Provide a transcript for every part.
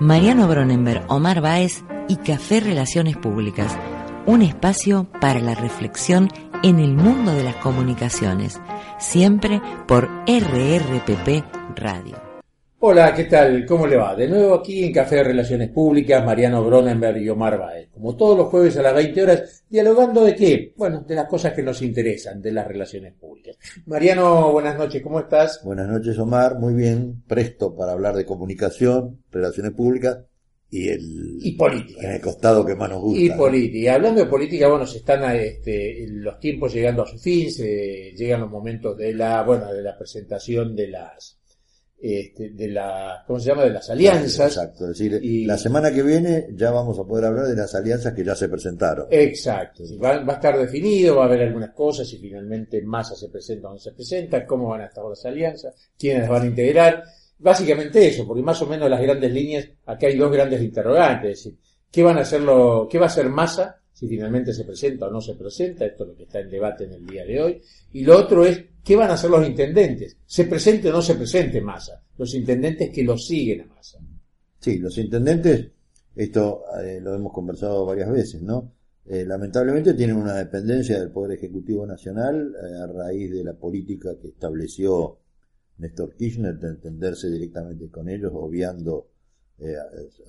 Mariano Bronenberg, Omar Báez y Café Relaciones Públicas, un espacio para la reflexión en el mundo de las comunicaciones, siempre por RRPP Radio. Hola, ¿qué tal? ¿Cómo le va? De nuevo aquí en Café de Relaciones Públicas, Mariano Bronenberg y Omar Baez. Como todos los jueves a las 20 horas, dialogando de qué? Bueno, de las cosas que nos interesan, de las relaciones públicas. Mariano, buenas noches, ¿cómo estás? Buenas noches, Omar. Muy bien, presto para hablar de comunicación, relaciones públicas y el y política en el costado que más nos gusta y política hablando de política bueno se están este, los tiempos llegando a su fin se llegan los momentos de la bueno de la presentación de las este, de la, ¿cómo se llama? De las alianzas. Exacto, es decir, y, la semana que viene ya vamos a poder hablar de las alianzas que ya se presentaron. Exacto, va, va a estar definido, va a haber algunas cosas, si finalmente Massa se presenta o no se presenta, cómo van a estar las alianzas, quiénes las van a integrar, básicamente eso, porque más o menos las grandes líneas, acá hay dos grandes interrogantes, es decir, ¿qué van a hacer lo, qué va a hacer Massa si finalmente se presenta o no se presenta, esto es lo que está en debate en el día de hoy, y lo otro es ¿qué van a hacer los intendentes? ¿Se presente o no se presente Massa? Los intendentes que lo siguen a Massa. Sí, los intendentes, esto eh, lo hemos conversado varias veces, ¿no? Eh, lamentablemente tienen una dependencia del Poder Ejecutivo Nacional eh, a raíz de la política que estableció Néstor Kirchner de entenderse directamente con ellos, obviando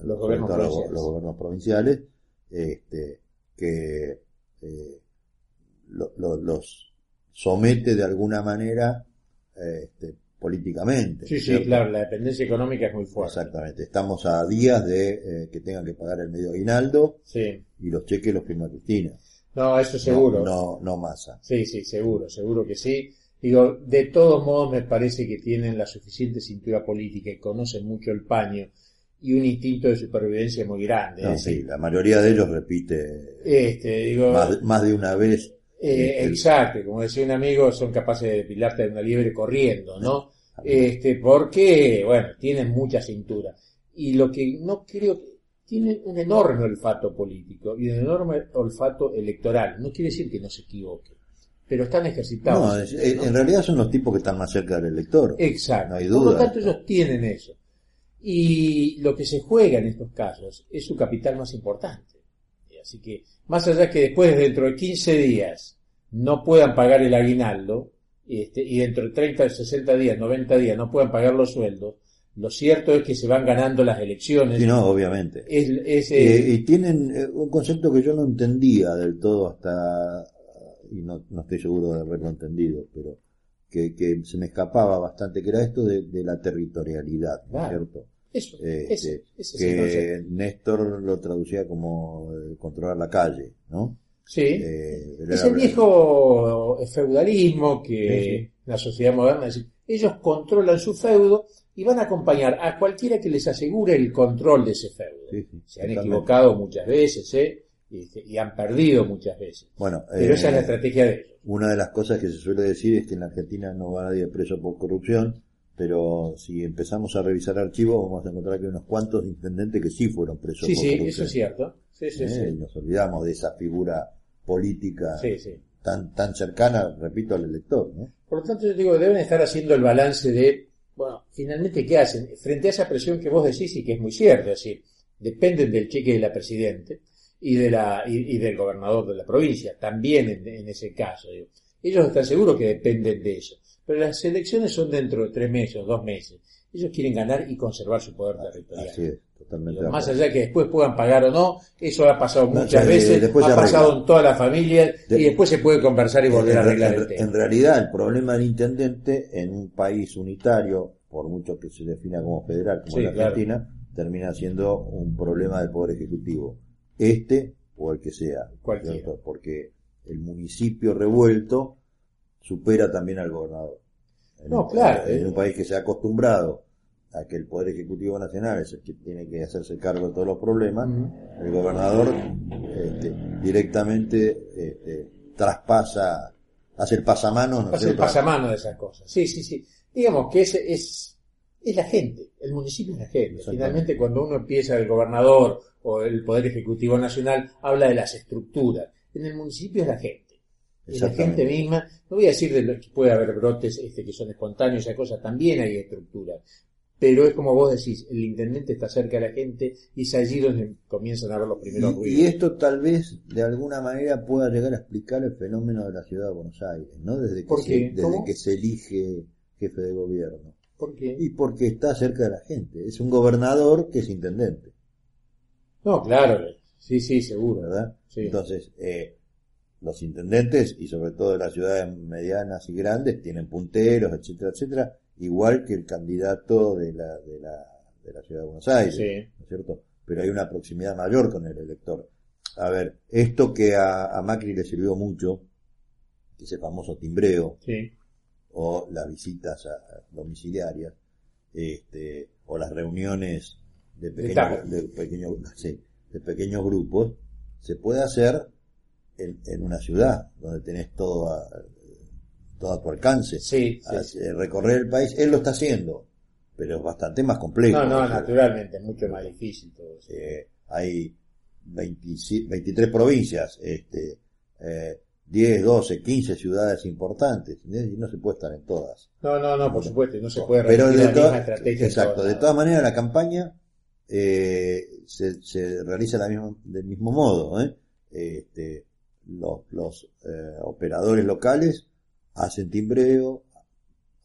los, gobiernos provinciales. los, gobiernos provinciales, este, que los somete de alguna manera este, políticamente. Sí, sí, claro, la dependencia económica es muy fuerte. Exactamente, estamos a días de eh, que tengan que pagar el medio aguinaldo sí. y los cheques los firma Cristina. No, eso seguro. No, no, masa. Sí, sí, seguro, seguro que sí. Digo, de todos modos me parece que tienen la suficiente cintura política y conocen mucho el paño y un instinto de supervivencia muy grande. No, sí, la mayoría de ellos repite este, digo, más, más de una vez eh, exacto, como decía un amigo, son capaces de depilarte de una liebre corriendo, ¿no? Este, porque, bueno, tienen mucha cintura. Y lo que no creo tienen un enorme olfato político y un enorme olfato electoral. No quiere decir que no se equivoquen, pero están ejercitados. No, en realidad son los tipos que están más cerca del elector. Exacto. No hay duda. Por lo tanto, ellos tienen eso. Y lo que se juega en estos casos es su capital más importante. Así que, más allá que después, dentro de 15 días, no puedan pagar el aguinaldo, este, y dentro de 30, 60 días, 90 días no puedan pagar los sueldos, lo cierto es que se van ganando las elecciones. Sí, no, obviamente. Es, eh, y tienen eh, un concepto que yo no entendía del todo hasta, y no, no estoy seguro de haberlo entendido, pero que, que se me escapaba bastante, que era esto de, la territorialidad, ¿cierto? Eso, este, que Néstor lo traducía como eh, controlar la calle, ¿no? Sí, eh, es el viejo feudalismo que la sociedad moderna, es ellos controlan su feudo y van a acompañar a cualquiera que les asegure el control de ese feudo. se han equivocado muchas veces, ¿eh? Y, han perdido muchas veces. Bueno, pero esa es la eh, estrategia de ellos. Una de las cosas que se suele decir es que en la Argentina no va nadie preso por corrupción, pero si empezamos a revisar archivos vamos a encontrar que hay unos cuantos intendentes que sí fueron presos sí, sí, eso es cierto. Sí, sí, ¿Eh? Nos olvidamos de esa figura política Tan, tan cercana, repito, al elector. ¿no? Por lo tanto, yo digo, deben estar haciendo el balance de, bueno, finalmente, ¿qué hacen? Frente a esa presión que vos decís y que es muy cierto, es decir, dependen del cheque de la Presidente y, de la, y, del gobernador de la provincia, también en, ese caso. Ellos están seguros que dependen de eso. Pero las elecciones son dentro de tres meses o dos meses. Ellos quieren ganar y conservar su poder territorial. Así es, totalmente. más allá que después puedan pagar o no, eso ha pasado muchas veces, ha pasado en toda la familia y después se puede conversar y volver a arreglar en, el tema. En realidad, el problema del intendente en un país unitario, por mucho que se defina como federal, como la Argentina, termina siendo un problema del poder ejecutivo. Este o el que sea. Porque el municipio revuelto supera también al gobernador. En No, un- claro, En eh. un país que se ha acostumbrado a que el Poder Ejecutivo Nacional es el que tiene que hacerse cargo de todos los problemas, el gobernador este, directamente este, traspasa, hace el pasamano, ¿no Hace el pasamano de esas cosas. Sí, sí, sí. Digamos que es, es, es la gente, el municipio es la gente. Finalmente, cuando uno empieza el gobernador o el Poder Ejecutivo Nacional, habla de las estructuras. En el municipio es la gente. Es la gente misma. No voy a decir de que puede haber brotes este, que son espontáneos, esa cosa, también hay estructuras. Pero es como vos decís, el intendente está cerca de la gente y es allí donde comienzan a ver los primeros Y, ruidos. y esto tal vez de alguna manera pueda llegar a explicar el fenómeno de la ciudad de Buenos Aires, ¿no? Desde que, ¿Por se, desde que se elige jefe de gobierno. ¿Por qué? Y porque está cerca de la gente. Es un gobernador que es intendente, No, claro. Sí, sí, seguro. ¿verdad? Sí. Entonces, eh, los intendentes, y sobre todo de las ciudades medianas y grandes, tienen punteros, etcétera, etcétera, igual que el candidato de la, de la, de la ciudad de Buenos Aires. Sí. ¿no es cierto? Pero hay una proximidad mayor con el elector. A ver, esto que a, a Macri le sirvió mucho, ese famoso timbreo, Sí. O las visitas a- domiciliarias, este, o las reuniones de pequeños, tapas. de pequeños, sí, de pequeños grupos, se puede hacer en, en una ciudad donde tenés todo a, todo a tu alcance. Sí, sí, A- sí. recorrer el país, él lo está haciendo, pero es bastante más complejo. No, no, naturalmente, es mucho más difícil todo eso. eh, hay 27 23 provincias, este, eh, 10, 12, 15 ciudades importantes, ¿entendés? y no se puede estar en todas. No, no, no, por supuesto, no se puede Pero de la misma estrategia. exacto, de todas maneras la campaña eh, se, se realiza la misma- del mismo modo. ¿eh? Este, los los eh, operadores locales hacen timbreo,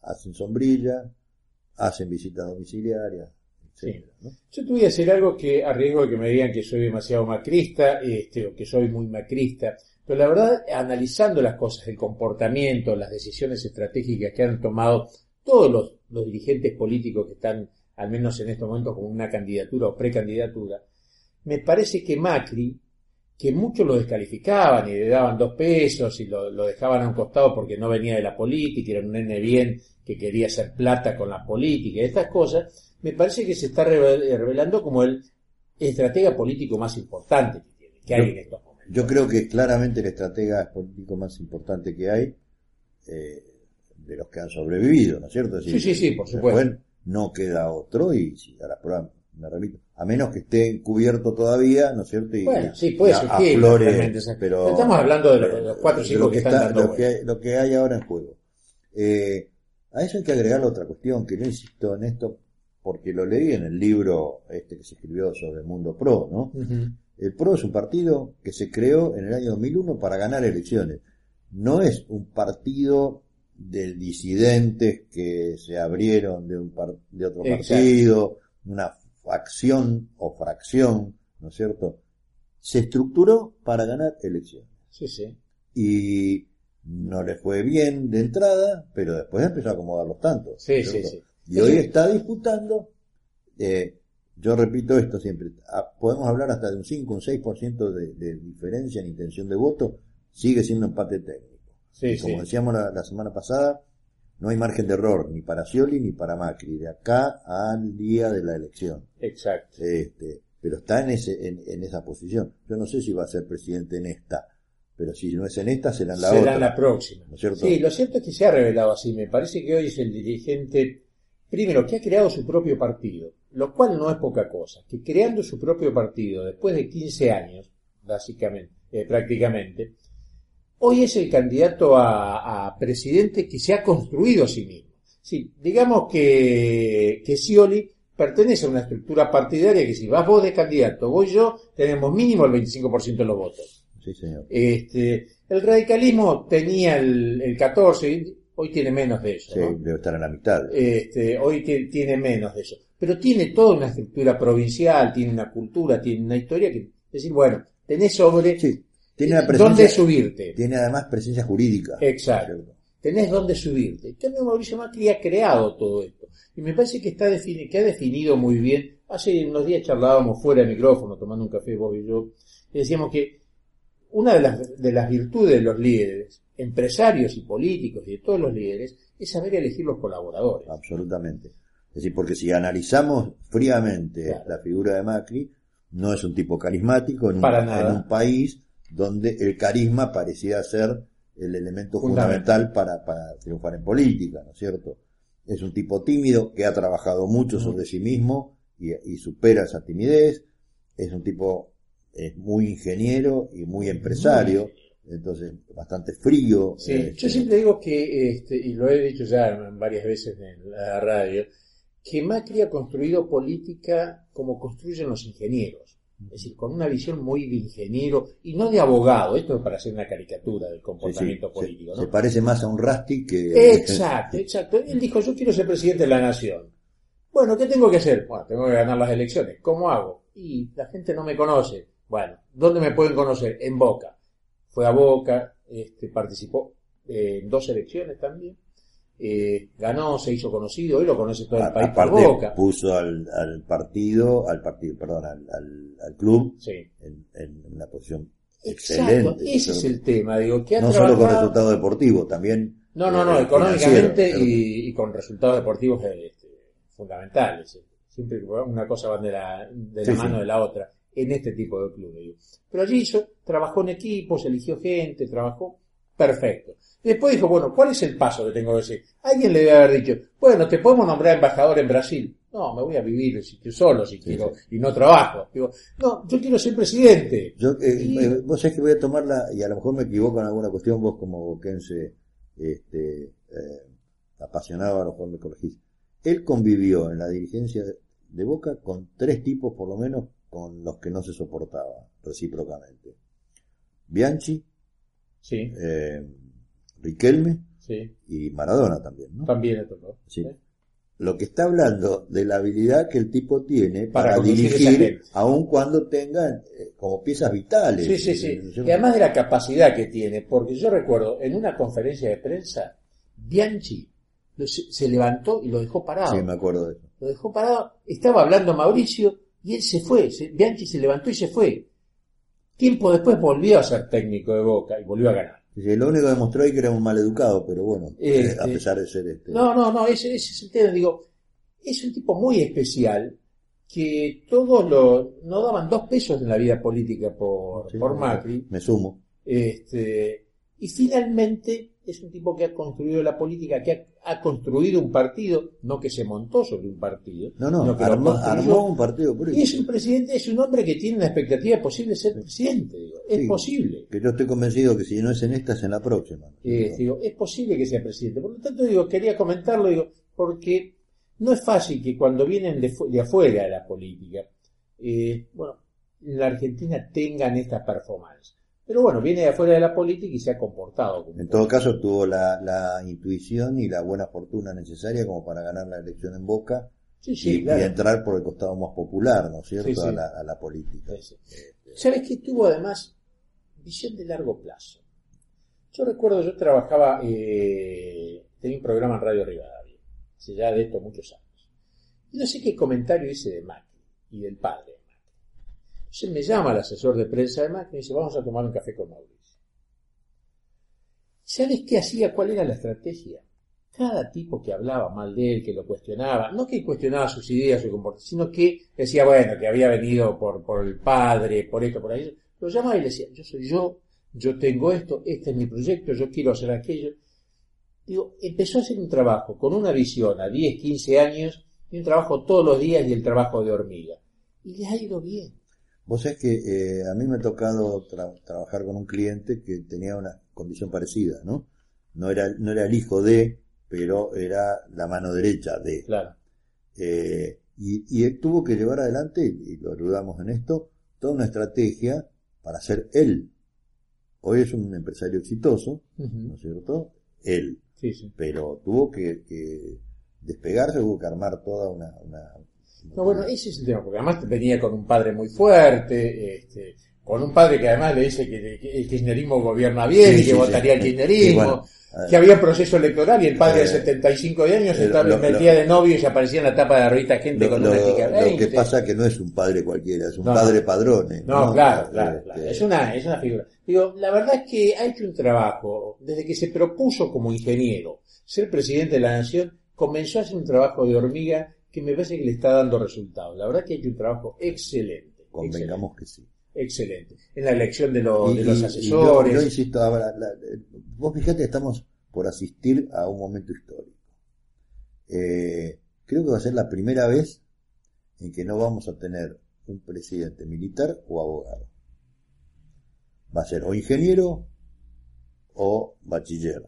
hacen sombrilla, hacen visitas domiciliarias, etcétera, ¿no? Yo te voy a decir algo que, a riesgo de que me digan que soy demasiado macrista, este, o que soy muy macrista, pero la verdad, analizando las cosas, el comportamiento, las decisiones estratégicas que han tomado todos los, los dirigentes políticos que están, al menos en estos momentos, con una candidatura o precandidatura, me parece que Macri, que muchos lo descalificaban y le daban dos pesos y lo, lo dejaban a un costado porque no venía de la política, era un nene bien que quería hacer plata con la política y estas cosas, me parece que se está revel- revelando como el estratega político más importante que tiene, que hay en estos. Yo creo que claramente el estratega político más importante que hay, eh, de los que han sobrevivido, ¿no es cierto? Es Sí, sí, sí, por supuesto. no queda otro y si a la prueba, me repito, a menos que esté encubierto todavía, ¿no es cierto? Y, Bueno, sí, puede surgir, aflore, pero estamos hablando de los- de los cuatro o cinco que están está- dando lo que, hay, lo que hay ahora en juego. Eh, a eso hay que agregar otra cuestión, que yo insisto en esto porque lo leí en el libro este que se escribió sobre el mundo pro, ¿no? Ujú. El PRO es un partido que se creó en el año 2001 para ganar elecciones. No es un partido de disidentes que se abrieron de, un par- de otro Exacto. partido, una facción o fracción, ¿no es cierto? Se estructuró para ganar elecciones. Sí, sí. Y no le fue bien de entrada, pero después empezó a acomodar los tantos. Sí, ¿no es sí, sí. Y hoy está disputando, eh, yo repito esto siempre, ah, podemos hablar hasta de un 5, un 6% de, de diferencia en intención de voto, sigue siendo empate técnico. Sí, y como sí. decíamos la, la semana pasada, no hay margen de error ni para Scioli ni para Macri, de acá al día de la elección. Exacto. Este, pero está en, ese, en, en esa posición. Yo no sé si va a ser presidente en esta, pero si no es en esta, será en la Será otra. en la próxima. ¿No es cierto? Sí, lo cierto es que se ha revelado así. Me parece que hoy es el dirigente, primero, que ha creado su propio partido, lo cual no es poca cosa. Que creando su propio partido, después de 15 años, básicamente, eh, prácticamente, hoy es el candidato a, a presidente que se ha construido a sí mismo. Sí, digamos que, que Scioli pertenece a una estructura partidaria que si vas vos de candidato, voy yo, tenemos mínimo el 25% de los votos. Sí, señor. Este, el radicalismo tenía el, el 14, hoy tiene menos de eso. Sí, ¿no? debe estar en la mitad. Este, hoy ti- tiene menos de eso. Pero tiene toda una estructura provincial, tiene una cultura, tiene una historia que, es decir, bueno, tenés sobre Sí, tiene dónde presencia, subirte. tiene además presencia jurídica. Exacto. Tenés dónde subirte. En cambio, Mauricio Macri ha creado todo esto. Y me parece que está defini- que ha definido muy bien. Hace unos días charlábamos fuera de micrófono, tomando un café vos y yo, y decíamos que una de las, de las virtudes de los líderes, empresarios y políticos y de todos los líderes, es saber elegir los colaboradores. Absolutamente. Es decir, porque si analizamos fríamente Claro. la figura de Macri, no es un tipo carismático en un, Para nada. en un país donde el carisma parecía ser el elemento Fundamental. para, para triunfar en política, ¿no es cierto? Es un tipo tímido que ha trabajado mucho sobre sí mismo y, y supera esa timidez. Es un tipo eh, muy ingeniero y muy empresario, entonces bastante frío. Sí, eh, yo siempre digo que, este, y lo he dicho ya varias veces en la radio, que Macri ha construido política como construyen los ingenieros. Es decir, con una visión muy de ingeniero y no de abogado. Esto es para hacer una caricatura del sí, sí, comportamiento se- político. se, parece más a un Rasti que... Exacto, exacto. Él dijo, yo quiero ser presidente de la nación. Bueno, ¿qué tengo que hacer? Bueno, tengo que ganar las elecciones. ¿Cómo hago? Y la gente no me conoce. Bueno, ¿dónde me pueden conocer? En Boca. Fue a Boca, este, participó eh, en dos elecciones también. Eh, ganó, se hizo conocido, hoy lo conoce todo el A- país por aparte Boca. puso al, al partido, al partido, perdón, al, al, al club Sí. en, en una posición Exacto, excelente. ese es el tema, digo, que ha no solo con trabajado- resultado deportivo, también No, no, no, eh, económicamente y, y con resultados deportivos eh, este, fundamentales. Siempre una cosa va de la, de la Sí, mano sí. de la otra en este tipo de clubes. Pero allí hizo, trabajó en equipos, eligió gente, trabajó perfecto. Después dijo, bueno, ¿cuál es el paso que tengo que hacer? Alguien le debe haber dicho, bueno, te podemos nombrar embajador en Brasil. No, me voy a vivir si solo, si quiero, y no trabajo. Digo, no, yo quiero ser presidente. Yo, eh, Y- eh, vos sabés que voy a tomarla, y a lo mejor me equivoco en alguna cuestión, vos como boquense este, eh, apasionado, a lo mejor me corregís. Él convivió en la dirigencia de Boca con tres tipos, por lo menos, con los que no se soportaba recíprocamente. Bianchi, Sí, eh, Riquelme sí, y Maradona también, ¿no? también le tocó. Sí. Lo que está hablando de la habilidad que el tipo tiene Para dirigir, aun cuando tenga eh, como piezas vitales. Sí, sí, Eh, sí. Y además de la capacidad que tiene, porque yo recuerdo en una conferencia de prensa, Bianchi se, levantó y lo dejó parado. Sí, me acuerdo de eso. Lo dejó parado, estaba hablando Mauricio y él se fue. Bianchi se levantó y se fue. Tiempo después volvió a ser técnico de Boca y volvió a ganar. Dice, lo único que demostró ahí que era un maleducado, pero bueno, eh, Este- a pesar de ser este. No, no, no, ese, ese es el tema. Digo, es un tipo muy especial que todos lo, no daban dos pesos en la vida política por, Sí, por Macri. Me sumo. Este, y finalmente es un tipo que ha construido la política, que ha, ha construido un partido, no que se montó sobre un partido, No, no, sino que armó, un partido y político. es un presidente, es un hombre que tiene una expectativa de posible ser presidente, digo. es Sí. posible. Que yo estoy convencido que si no es en esta, es en la próxima. Eh, digo, es posible que sea presidente. Por lo tanto, digo, quería comentarlo, digo, porque no es fácil que cuando vienen de, de afuera de la política, eh, bueno, en la Argentina tengan esta performance. Pero bueno, viene de afuera de la política y se ha comportado como En todo caso, tuvo la, la intuición y la buena fortuna necesaria como para ganar la elección en Boca Sí, y, sí, claro. y entrar por el costado más popular, ¿no es cierto?, Sí. A, la, a la política. ¿Sabes qué? Tuvo además visión de largo plazo. Yo recuerdo, yo trabajaba, eh, tenía un programa en Radio Rivadavia, hace ya de esto muchos años. Y no sé qué comentario hice de Macri y del padre Entonces me llama el asesor de prensa de Macri y me dice, vamos a tomar un café con Mauricio. ¿Sabes qué hacía? ¿Cuál era la estrategia? Cada tipo que hablaba mal de él, que lo cuestionaba, no que cuestionaba sus ideas, su comportamiento, sino que decía, bueno, que había venido por, por el padre, por esto, por ahí, lo llamaba y le decía, yo soy yo, yo tengo esto, este es mi proyecto, yo quiero hacer aquello. Digo, empezó a hacer un trabajo con una visión a 10, 15 años, y un trabajo todos los días y el trabajo de hormiga. Y le ha ido bien. Vos sabés que eh, a mí me ha tocado tra- trabajar con un cliente que tenía una condición parecida, ¿no? No era, no era el hijo de, pero era la mano derecha de. Claro. Eh, y, y él tuvo que llevar adelante, y lo ayudamos en esto, toda una estrategia para ser él. Hoy es un empresario exitoso, ¿no es cierto? Él. Sí, sí. Pero tuvo que, que despegarse, tuvo que armar toda una... una- No, bueno, ese es el tema, porque además venía con un padre muy fuerte, este, con un padre que además le dice que, que el kirchnerismo gobierna bien Sí, y que sí, votaría sí. el kirchnerismo. Bueno, que había proceso electoral y el padre de Eh, 75 de años eh, estaba lo- metía lo- de novio y se aparecía en la tapa de la revista Gente Lo, con una chica lo 20. que pasa que no es un padre cualquiera, es un No, padre padrone. No, claro, claro, claro. Es una, es una figura. Digo, la verdad es que ha hecho un trabajo, desde que se propuso como ingeniero ser presidente de la nación, comenzó a hacer un trabajo de hormiga que me parece que le está dando resultados. La verdad que ha hecho un trabajo excelente. Convengamos que sí. Excelente. En la elección de, los- Y- de los y- y asesores. yo, yo insisto, ahora, la- vos fíjate, estamos por asistir a un momento histórico. Eh, creo que va a ser la primera vez en que no vamos a tener un presidente militar o abogado. Va a ser o ingeniero o bachiller.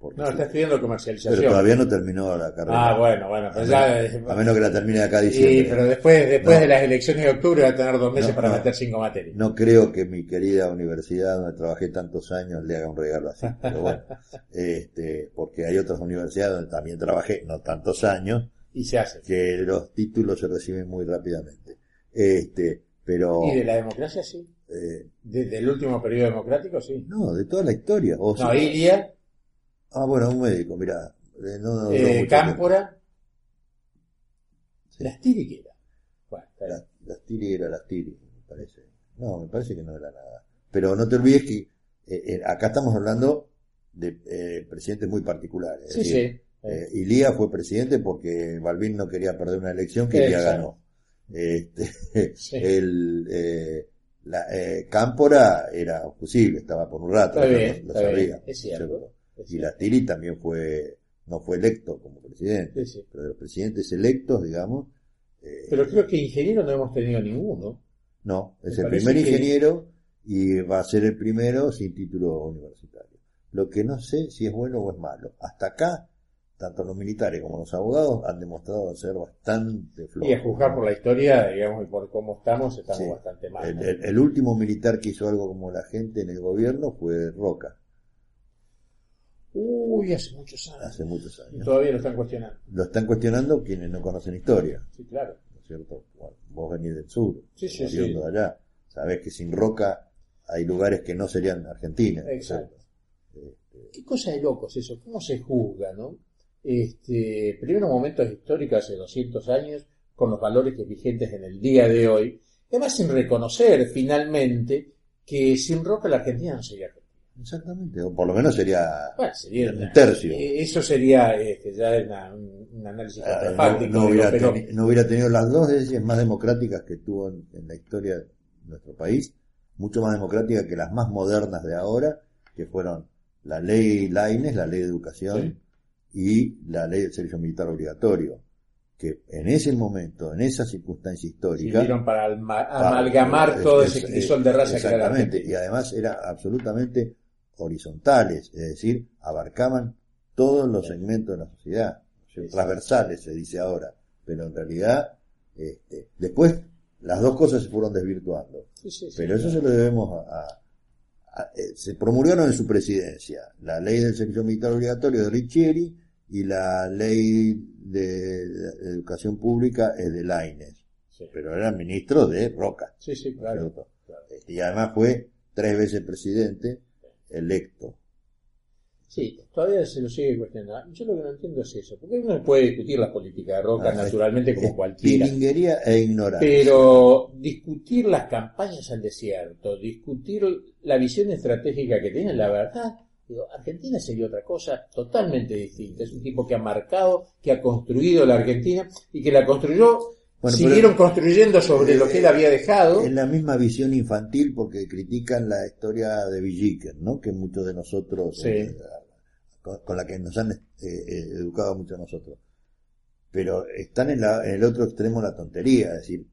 Porque no, está estudiando pero comercialización. todavía no terminó la carrera. Ah, bueno, bueno, a, pero menos, ya... a menos que la termine acá a Sí, diciembre. pero después, después No. de las elecciones de octubre va a tener dos meses No, para no. meter cinco materias. No creo que mi querida universidad donde trabajé tantos años le haga un regalo así, pero bueno, este, porque hay otras universidades donde también trabajé, no tantos años, Y se hace. que los títulos se reciben muy rápidamente. Este, pero Y de la democracia sí. eh, Desde el último periodo democrático sí. no, de toda la historia. O No, Ilia, ah, bueno, un médico, mira, eh, no, no eh, Cámpora, Sí. las Tiriquera. Bueno, está bien. Las, las Tiri era las Tiri, me parece. No, me parece que no era nada. Pero no te olvides que eh, acá estamos hablando de eh, presidentes muy particulares. es sí, decir, sí. Ilía fue presidente porque Balbín no quería perder una elección que Ilía ganó. Este, Sí. el, eh, la, Cámpora era posible, estaba por un rato, bien, sabía, es cierto, ¿cierto? Es Y cierto. la Tiri también fue, no fue electo como presidente, Sí, sí. pero de los presidentes electos, digamos, eh, Pero creo que ingeniero no hemos tenido ninguno. no, es Me el primer que- ingeniero y va a ser el primero sin título universitario. Lo que no sé si es bueno o es malo. Hasta acá, tanto los militares como los abogados han demostrado ser bastante flojos. Y a juzgar por la historia, digamos, y por cómo estamos, estamos Sí. bastante mal. El, ¿no? el- el último militar que hizo algo como la gente en el gobierno fue Roca, Uy, hace muchos años. hace muchos Y años. todavía lo están cuestionando. Lo están cuestionando quienes no conocen historia, Sí, claro. ¿no es cierto? Bueno, vos venís del sur, Sí, sí, sí. de allá, sabés que sin Roca hay lugares que no serían Argentina. ¿no es Exacto. Este, Qué cosa de locos eso, cómo se juzga, ¿no? Este, primero momentos históricos hace 200 años, con los valores que vigentes en el día de hoy, además sin reconocer finalmente que sin Roca la Argentina no sería Argentina. Exactamente, o por lo menos sería Bueno, sería Un tercio. eh, Eso sería este, ya una- un, análisis Ah, no, no hubiera pero teni- no hubiera tenido las dos leyes más democráticas que tuvo en, en la historia de nuestro país, mucho más democráticas que las más modernas de ahora, que fueron la ley Laines, la ley de educación, y la ley del servicio militar obligatorio, que en ese momento, en esa circunstancia histórica, sirvieron para alma- amalgamar todo es- ese es- crisol de raza que era Exactamente, y además eran absolutamente horizontales, es decir, abarcaban todos los segmentos de la sociedad, Sí, sí. transversales se dice ahora, pero en realidad este, después las dos cosas se fueron desvirtuando, Sí, pero eso se lo debemos a, a- a- eh, se promulgaron en su presidencia la ley del servicio militar obligatorio de Richieri y la ley de, de educación pública es de Laines, pero era ministro de Roca. Sí, sí, claro. Este, Y además fue tres veces presidente electo. Sí, todavía se lo sigue cuestionando. Yo lo que no entiendo es eso, porque uno puede discutir la política de Roca Ah, naturalmente como cualquiera, e ignorancia. pero discutir las campañas al desierto, discutir la visión estratégica que tiene, la verdad, digo, Argentina sería otra cosa totalmente distinta. Es un tipo que ha marcado, que ha construido la Argentina y que la construyó, Bueno, siguieron construyendo sobre lo que él había dejado. Es la misma visión infantil porque critican la historia de Villiquen, ¿no? Que muchos de nosotros, Sí. eh, con, con la que nos han eh, eh, educado muchos de nosotros. Pero están en, la- en el otro extremo la tontería, es decir,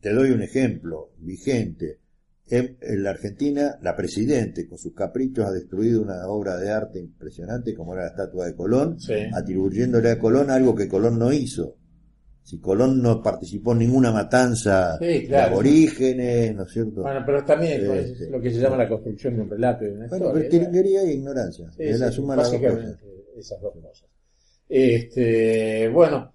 te doy un ejemplo vigente. En, en la Argentina, la presidente, con sus caprichos, ha destruido una obra de arte impresionante como era la estatua de Colón, Sí. atribuyéndole a Colón algo que Colón no hizo. Si Colón no participó en ninguna matanza Sí, de claro. aborígenes, ¿no es cierto? Bueno, pero también pues, Este, es lo que se llama la construcción de un relato de una Bueno, pero historia. es tiringuería e ignorancia. Sí, es la sí, suma de las dos cosas. esas dos cosas. Este, bueno,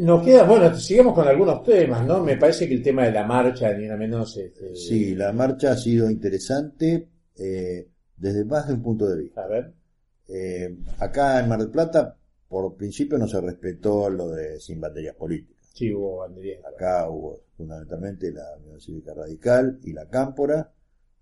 nos queda, bueno, sigamos con algunos temas, ¿no? Me parece que el tema de la marcha, ni una menos, este, Sí, la marcha ha sido interesante eh, desde más de un punto de vista. a ver, Eh, acá en Mar del Plata, por principio no se respetó lo de sin banderías políticas. Sí, hubo banderías. Acá hubo fundamentalmente la Unión Cívica Radical y la Cámpora,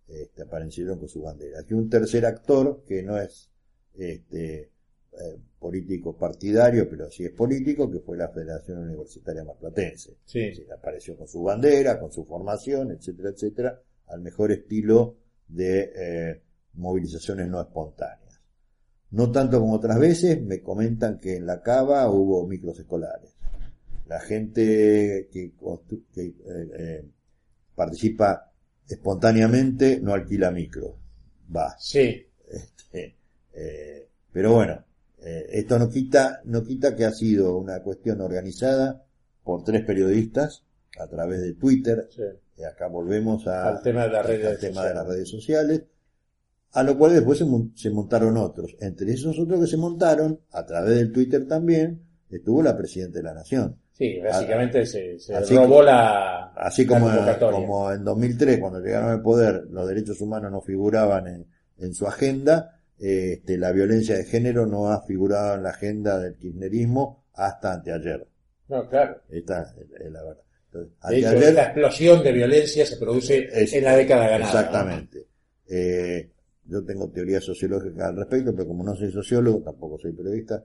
este, aparecieron con sus banderas. Y un tercer actor que no es este, eh, político partidario, pero sí es político, que fue la Federación Universitaria Marplatense. Sí. Apareció con su bandera, con su formación, etcétera, etcétera, al mejor estilo de eh, movilizaciones no espontáneas. No tanto como otras veces, me comentan que en la cava hubo micros escolares. La gente que, que, eh, eh, participa espontáneamente no alquila micro, va. Sí, Este, eh, pero bueno, eh, esto no quita, no quita que ha sido una cuestión organizada por tres periodistas a través de Twitter. sí. Y acá volvemos a- Al tema de las redes al tema de sociales. las redes sociales. A lo cual después se, mon- se montaron otros. Entre esos otros que se montaron, a través del Twitter también, estuvo la Presidenta de la Nación. Sí, básicamente se, se Así robó la, Así la como, convocatoria. como en 2003, cuando llegaron al poder, los derechos humanos no figuraban en, en su agenda, este, la violencia de género no ha figurado en la agenda del kirchnerismo hasta anteayer. No, claro. Esta es, la verdad. Entonces, De hecho, esta explosión de violencia se produce Es- en la década ganada. ¿no? Exactamente. Eh, yo tengo teoría sociológica al respecto, pero como no soy sociólogo, tampoco soy periodista,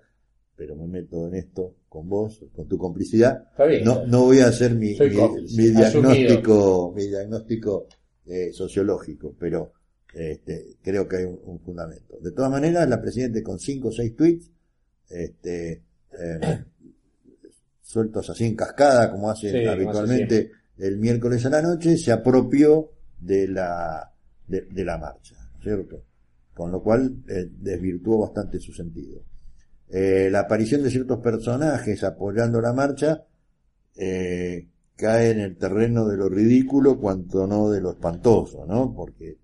pero me meto en esto con vos, con tu complicidad. Está bien. No, no voy a hacer mi, mi, diagnóstico, mi diagnóstico eh, sociológico, pero este, creo que hay un, un fundamento. De todas maneras, la Presidenta con cinco o seis tweets, este, eh, sueltos así en cascada, como hace Sí, habitualmente el miércoles a la noche, se apropió de la, de, de la marcha, ¿cierto? Con lo cual eh, desvirtuó bastante su sentido. Eh, la aparición de ciertos personajes apoyando la marcha eh, cae en el terreno de lo ridículo cuanto no de lo espantoso, ¿no? Porque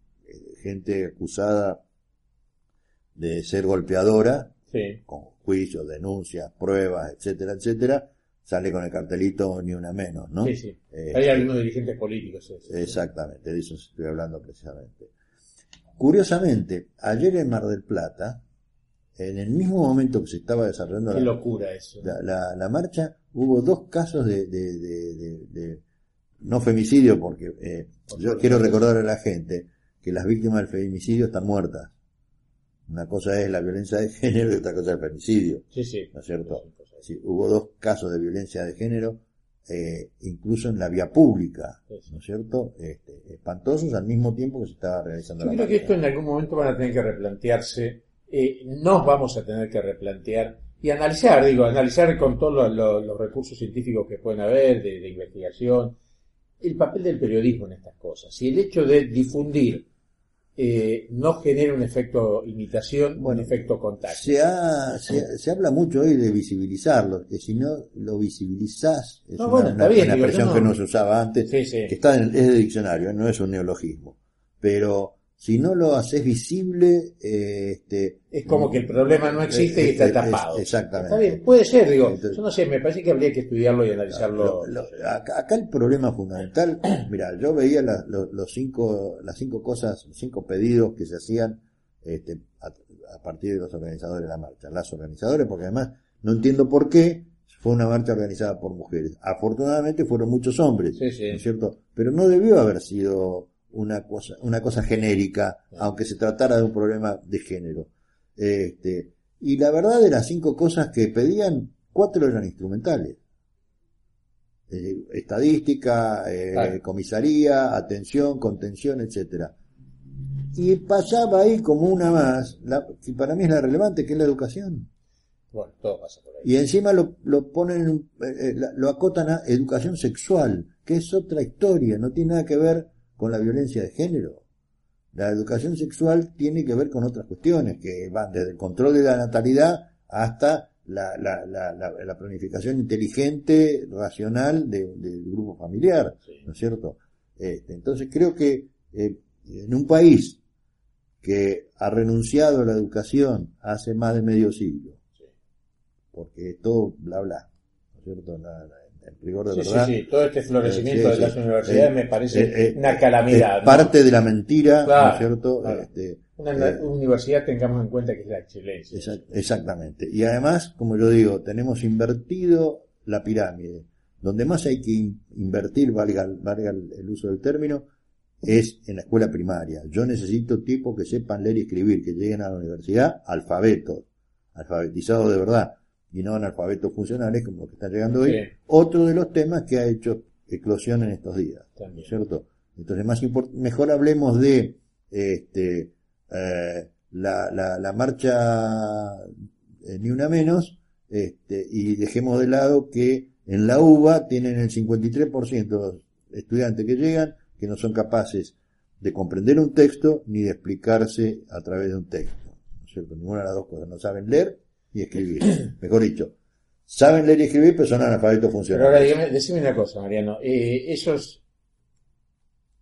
gente acusada de ser golpeadora, Sí. con juicios, denuncias, pruebas, etcétera, etcétera, sale con el cartelito ni una menos, ¿no? Sí, sí. Eh, Hay algunos dirigentes políticos. Exactamente, de eso estoy hablando precisamente. Curiosamente, ayer en Mar del Plata, en el mismo momento que se estaba desarrollando la, locura eso. la, la- la marcha, hubo dos casos de, de- de- de- no femicidio, porque eh, yo quiero recordar a la gente que las víctimas del femicidio están muertas. Una cosa es la violencia de género y otra cosa es el femicidio. Sí, sí. ¿no es cierto? Sí, hubo dos casos de violencia de género, eh, incluso en la vía pública. ¿no es cierto? Este, espantosos al mismo tiempo que se estaba realizando Yo la creo que esto en algún momento van a tener que replantearse, eh, nos vamos a tener que replantear y analizar, digo, analizar con todos los, los- los recursos científicos que pueden haber, de, de investigación, el papel del periodismo en estas cosas. Si el hecho de difundir eh, no genera un efecto imitación, Bueno, un efecto contagio. Se, ha- se, se habla mucho hoy de visibilizarlo, que si no lo visibilizás, es No, una, bueno, está una- bien, una digo, expresión no- que no se usaba antes, Sí, sí. que está en, es de diccionario, no es un neologismo. Pero si no lo haces visible, eh, este, Es como que el problema no existe y está tapado. es- exactamente. Está bien, puede ser, digo, Entonces- yo no sé, me parece que habría que estudiarlo y analizarlo. Lo- lo- acá, acá el problema fundamental, mira, yo veía la- lo- los cinco, las cinco cosas, los cinco pedidos que se hacían este, a, a partir de los organizadores de la marcha. Las organizadores, porque además no entiendo por qué fue una marcha organizada por mujeres. Afortunadamente fueron muchos hombres, Sí, sí. ¿no es cierto? Pero no debió haber sido una cosa, una cosa genérica, aunque se tratara de un problema de género. Este, y la verdad de las cinco cosas que pedían, cuatro eran instrumentales. Eh, estadística, eh, Claro. comisaría, atención, contención, etcétera. Y pasaba ahí como una más, la, que para mí es la relevante, que es la educación. Bueno, todo pasa por ahí. Y encima lo, lo ponen, eh, eh, lo acotan a educación sexual, que es otra historia, no tiene nada que ver con la violencia de género. La educación sexual tiene que ver con otras cuestiones, que van desde el control de la natalidad hasta la, la, la, la- la planificación inteligente, racional de- del grupo familiar, Sí. ¿no es cierto? Este, entonces creo que eh, en un país que ha renunciado a la educación hace más de medio siglo, porque es todo bla bla, ¿no es cierto? Rigor de Sí, verdad. sí, sí, todo este florecimiento Eh, sí, de las universidades Eh, me parece eh, eh, una calamidad. es ¿no? parte de la mentira, ¿no es cierto? claro. Este, Una Eh, universidad tengamos en cuenta que es la excelencia. Exact- Exactamente. Y además, como yo digo, tenemos invertido la pirámide. Donde más hay que in- invertir, valga, valga el el uso del término, es en la escuela primaria. Yo necesito tipos que sepan leer y escribir, que lleguen a la universidad alfabetos, alfabetizados de verdad, y no analfabetos funcionales como los que están llegando hoy. Otro de los temas que ha hecho eclosión en estos días. También. ¿cierto? Entonces, más mejor hablemos de este, eh, la, la, la marcha eh, Ni Una Menos este, y dejemos de lado que en la UBA tienen el 53% de los estudiantes que llegan que no son capaces de comprender un texto ni de explicarse a través de un texto. ¿no es cierto? Ninguna de las dos cosas. No saben leer y escribir. Mejor dicho, saben leer y escribir, pero son analfabetos Pero ahora funcionales. dígame, decime una cosa, Mariano. Eh, esos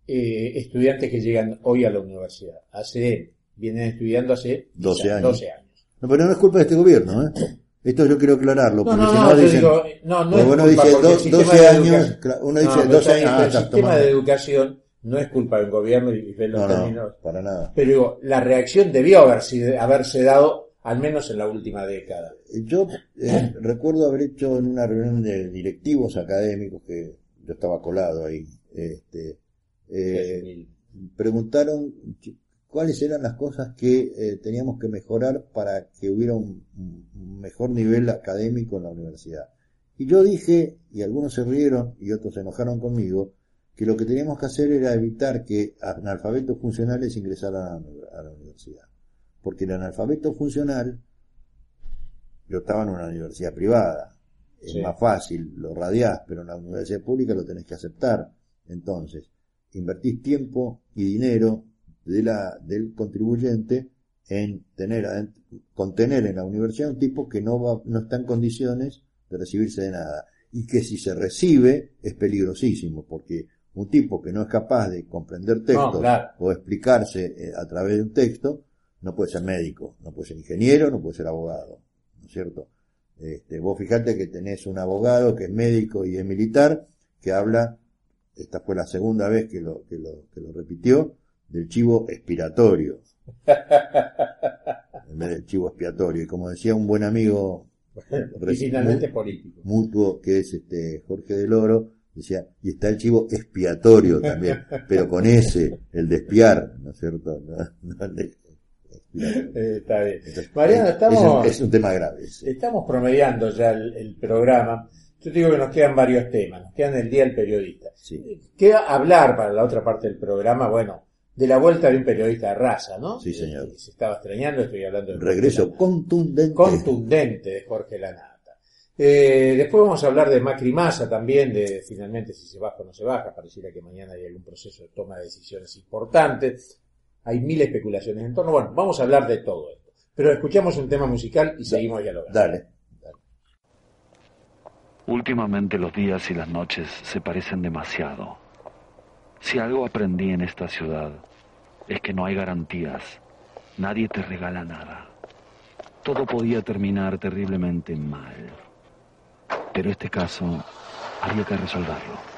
eh, estudiantes que llegan hoy a la universidad, hace, vienen estudiando hace 12 quizás años. 12 años. No, pero no es culpa de este gobierno, ¿eh? Esto yo quiero aclararlo, No, porque no, si no, no dicen, digo, no, no culpa dice do- sistema 12 de años, uno No, dice pero 12 está años, ah, el sistema tomando. de educación no es culpa del gobierno y de los No, no, términos. para nada. Pero digo, la reacción debió haberse, haberse dado al menos en la última década. Yo eh, recuerdo haber hecho en una reunión de directivos académicos que yo estaba colado ahí, este, eh, preguntaron cuáles eran las cosas que eh, teníamos que mejorar para que hubiera un, un mejor nivel académico en la universidad. Y yo dije, y algunos se rieron y otros se enojaron conmigo, que lo que teníamos que hacer era evitar que analfabetos funcionales ingresaran a la universidad. Porque el analfabeto funcional, yo estaba en una universidad privada, es Sí. más fácil, lo radiás, pero en la universidad pública lo tenés que aceptar. Entonces, invertís tiempo y dinero de la, del contribuyente en tener, contener en la universidad un tipo que no va, no está en condiciones de recibirse de nada. Y que si se recibe es peligrosísimo, porque un tipo que no es capaz de comprender textos claro. o explicarse eh, a través de un texto, no puede ser médico, no puede ser ingeniero, no puede ser abogado, ¿no es cierto? Este, vos fijate que tenés un abogado que es médico y es militar, que habla, esta fue la segunda vez que lo, que lo, que lo repitió, del chivo expiratorio. en vez del chivo expiatorio. Y como decía un buen amigo y finalmente político. mutuo, que es este Jorge del Oro, decía, y está el chivo expiatorio también, pero con ese, el de espiar, ¿no es cierto? No, no el de expiatorio. Eh, está bien. Mariano, es- estamos- es, un, es un tema grave. Estamos promediando ya el, el programa. Yo te digo que nos quedan varios temas. Nos quedan el Día del Periodista. Sí. Queda hablar para la otra parte del programa, bueno, de la vuelta de un periodista de raza, ¿no? Sí, señor. Eh, se estaba extrañando, estoy hablando del Regreso contundente. contundente de Jorge Lanata. Eh, después vamos a hablar de Macri Massa también, de finalmente si se baja o no se baja. Pareciera que mañana hay algún proceso de toma de decisiones importantes. Hay mil especulaciones en torno. Bueno, vamos a hablar de todo esto. Pero escuchamos un tema musical y seguimos dialogando. Dale. Últimamente los días y las noches se parecen demasiado. Si algo aprendí en esta ciudad es que no hay garantías. Nadie te regala nada. Todo podía terminar terriblemente mal. Pero este caso había que resolverlo.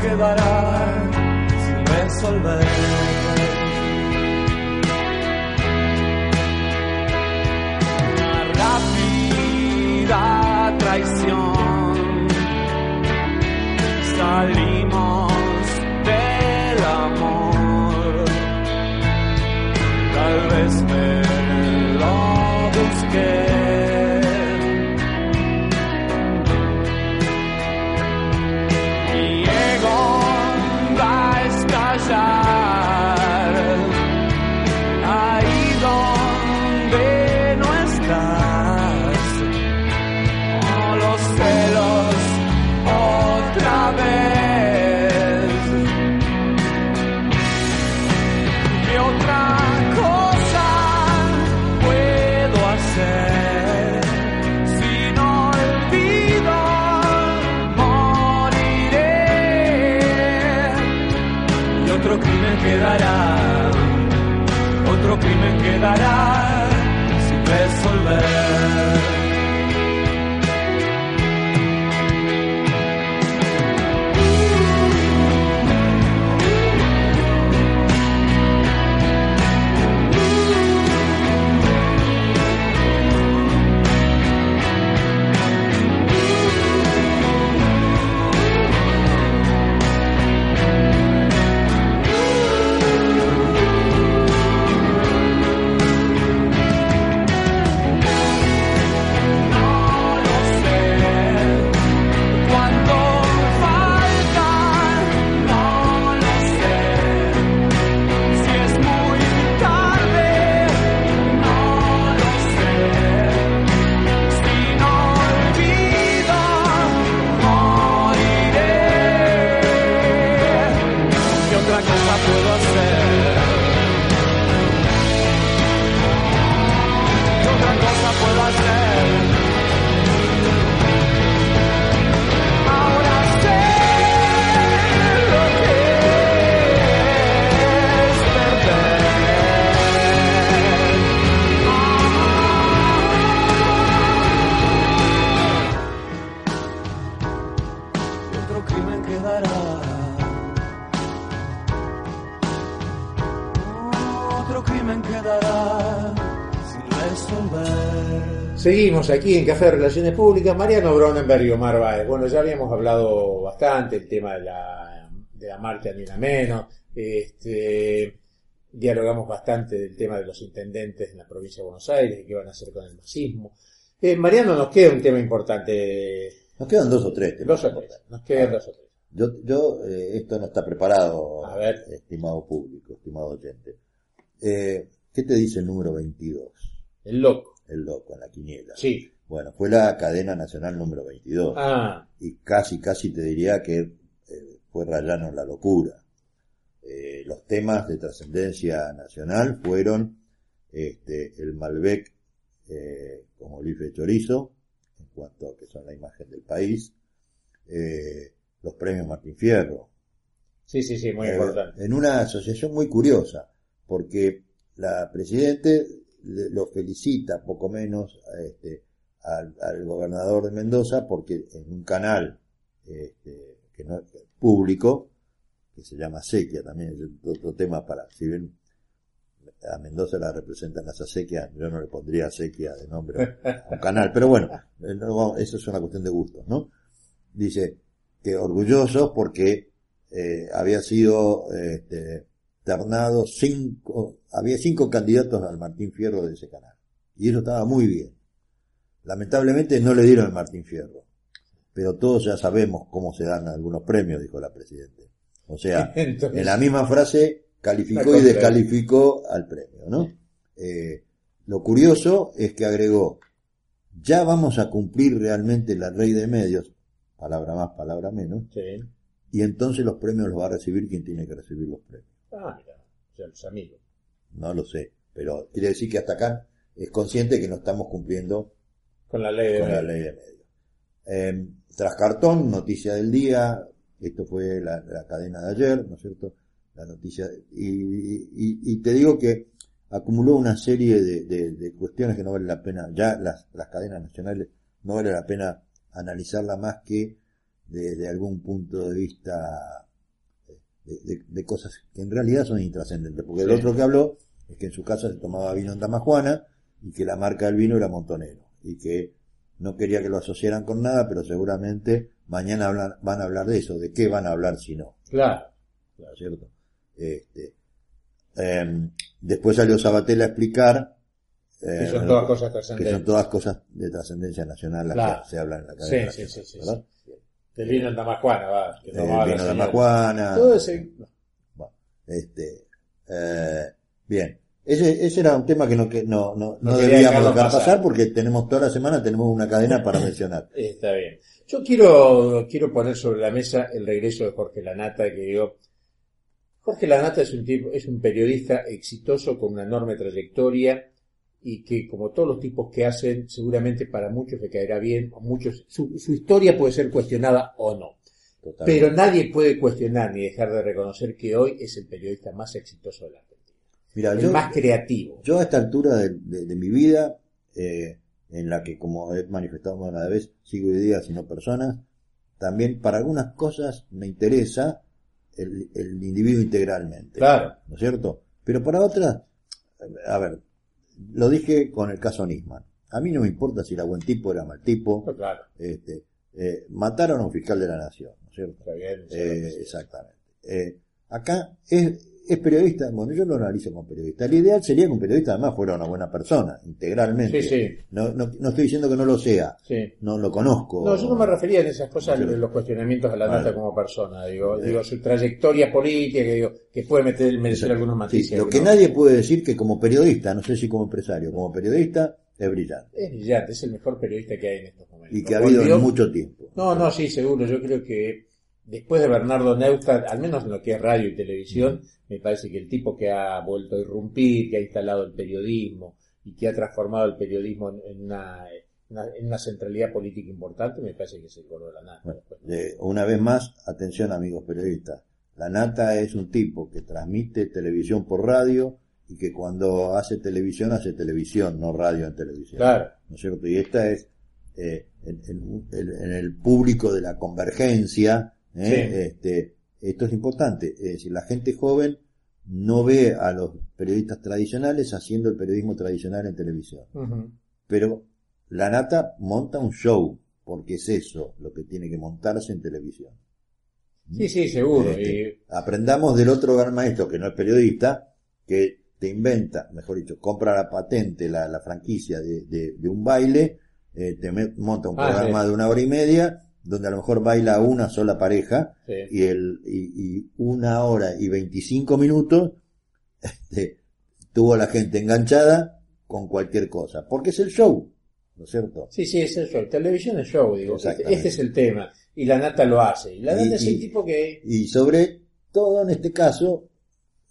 Quedará sin resolver. Traición salimos Seguimos aquí en Café de Relaciones Públicas, Mariano Bronenberg y Omar Baez. Bueno, ya habíamos hablado bastante el tema de la, de la marcha ni una menos. Este, dialogamos bastante del tema de los intendentes en la provincia de Buenos Aires y qué van a hacer con el masismo. Eh, Mariano, nos queda un tema importante. Nos quedan dos o tres. temas. Dos o tres. Nos quedan dos o tres. Yo, yo eh, esto no está preparado, A ver. estimado público, estimado oyente. Eh, ¿Qué te dice el número 22? El loco. El loco, en la quiniela. Sí. Bueno, fue la cadena nacional número 22. Ah, Y casi, casi te diría que eh, fue rayano la locura. Eh, los temas de trascendencia nacional fueron este, el Malbec eh, como bife chorizo, en cuanto a que son la imagen del país, eh, los premios Martín Fierro, sí, sí, sí, muy importante. en una asociación muy curiosa, porque la Presidente lo felicita poco menos este, al, gobernador de Mendoza porque en un canal este, que no público, que se llama Sequia también, es otro tema para, si bien a Mendoza la representan las acequias, yo no le pondría Sequia de nombre a un canal, pero bueno, eh, eso es una cuestión de gustos, ¿no? Dice que orgullosos porque eh, había sido este, ternado cinco, había cinco candidatos al Martín Fierro de ese canal. Y eso estaba muy bien. Lamentablemente no le dieron el Martín Fierro. Pero todos ya sabemos cómo se dan algunos premios, dijo la Presidenta. O sea, Entonces- en la misma frase calificó y descalificó al premio, ¿no? Eh, lo curioso es que agregó, ya vamos a cumplir realmente la ley de medios, palabra más, palabra menos, Sí. y entonces los premios los va a recibir quien tiene que recibir los premios. Ah, mira, o sea, los amigos. No lo sé, pero quiere decir que hasta acá es consciente que no estamos cumpliendo Con la ley de con la medios. ley de medios. Eh, tras cartón, noticia del día, esto fue la, la cadena de ayer, ¿no es cierto? La noticia, y, y- y te digo que acumuló una serie de, de- de cuestiones que no vale la pena, ya las, las cadenas nacionales no vale la pena analizarla más que desde algún punto de vista de, de- de cosas que en realidad son intrascendentes, porque el otro que habló es que en su casa se tomaba vino en Damajuana y que la marca del vino era Montonero y que no quería que lo asociaran con nada, pero seguramente mañana hablan- van a hablar de eso, de qué van a hablar si no, Claro. ¿no es ¿cierto? Este, em, después salió Sabatel a explicar eh, Que son bueno, todas cosas que son todas cosas de trascendencia nacional las Claro. que se hablan en la Sí, cadena. sí, sí, sí. Del vino en Damajuana, va. Que tomaba vino. Todo ese... Bueno, este, eh, bien. Ese, ese era un tema que no, que no, no, no No quería debíamos dejar pasar. pasar porque tenemos toda la semana tenemos una cadena para mencionar. Está bien. Yo quiero, quiero poner sobre la mesa el regreso de Jorge Lanata, que digo, Jorge Lanata es un tipo, es un periodista exitoso con una enorme trayectoria y que como todos los tipos que hacen, seguramente para muchos le caerá bien, a muchos, su, su historia puede ser cuestionada o no. Totalmente. Pero nadie puede cuestionar ni dejar de reconocer que hoy es el periodista más exitoso de la Argentina. Mira, El yo, más creativo. yo a esta altura de, de- de mi vida, eh, en la que como he manifestado más de una vez, sigo ideas y no personas, también para algunas cosas me interesa el, el individuo integralmente. Claro. ¿no es cierto? Pero para otras, a ver, lo dije con el caso Nisman. A mí no me importa si era buen tipo o era mal tipo. Claro. Este, eh, mataron a un fiscal de la nación, ¿no es cierto? Está bien. eso Eh, exactamente. Eh, acá es, es periodista, bueno, yo lo analizo como periodista. El ideal sería que un periodista además fuera una buena persona, integralmente. Sí, sí. No, no, no estoy diciendo que no lo sea, Sí. no lo conozco. No, yo no me refería en esas cosas, en los cuestionamientos a la Vale. nata como persona, digo, Eh. digo su trayectoria política, que digo, que puede meter, merecer algunos matices. lo que nadie puede decir que como periodista, no sé si como empresario, como periodista, es brillante. Es brillante, es el mejor periodista que hay en estos momentos. Y que ha habido en mucho tiempo. No, no, sí, seguro. Yo creo que después de Bernardo Neustadt, al menos en lo que es radio y televisión, me parece que el tipo que ha vuelto a irrumpir, que ha instalado el periodismo y que ha transformado el periodismo en, en una, una- en una centralidad política importante, me parece que es el gordo de la nata. Bueno, eh, una vez más, atención amigos periodistas. La Nata es un tipo que transmite televisión por radio y que cuando hace televisión hace televisión, no radio en televisión. Claro. ¿No es cierto? Y esta es eh, en- en el público de la convergencia. ¿Eh? Sí. Este, esto es importante. Es decir, la gente joven no ve a los periodistas tradicionales haciendo el periodismo tradicional en televisión. Pero la nata monta un show, porque es eso lo que tiene que montarse en televisión. Sí, sí, seguro. Este, y- Aprendamos del otro gran maestro que no es periodista, que te inventa, mejor dicho, compra la patente, la, la franquicia de, de- de un baile, eh, te monta un Ah, programa sí. de una hora y media, donde a lo mejor baila una sola pareja, sí. y, el, y, y una hora y 25 minutos este, tuvo a la gente enganchada con cualquier cosa, porque es el show, ¿no es cierto? Sí, sí, es el show. Televisión es show, digo. Este, este es el tema. Y la nata lo hace. Y la Y- nata es el y- tipo que... Y sobre todo en este caso,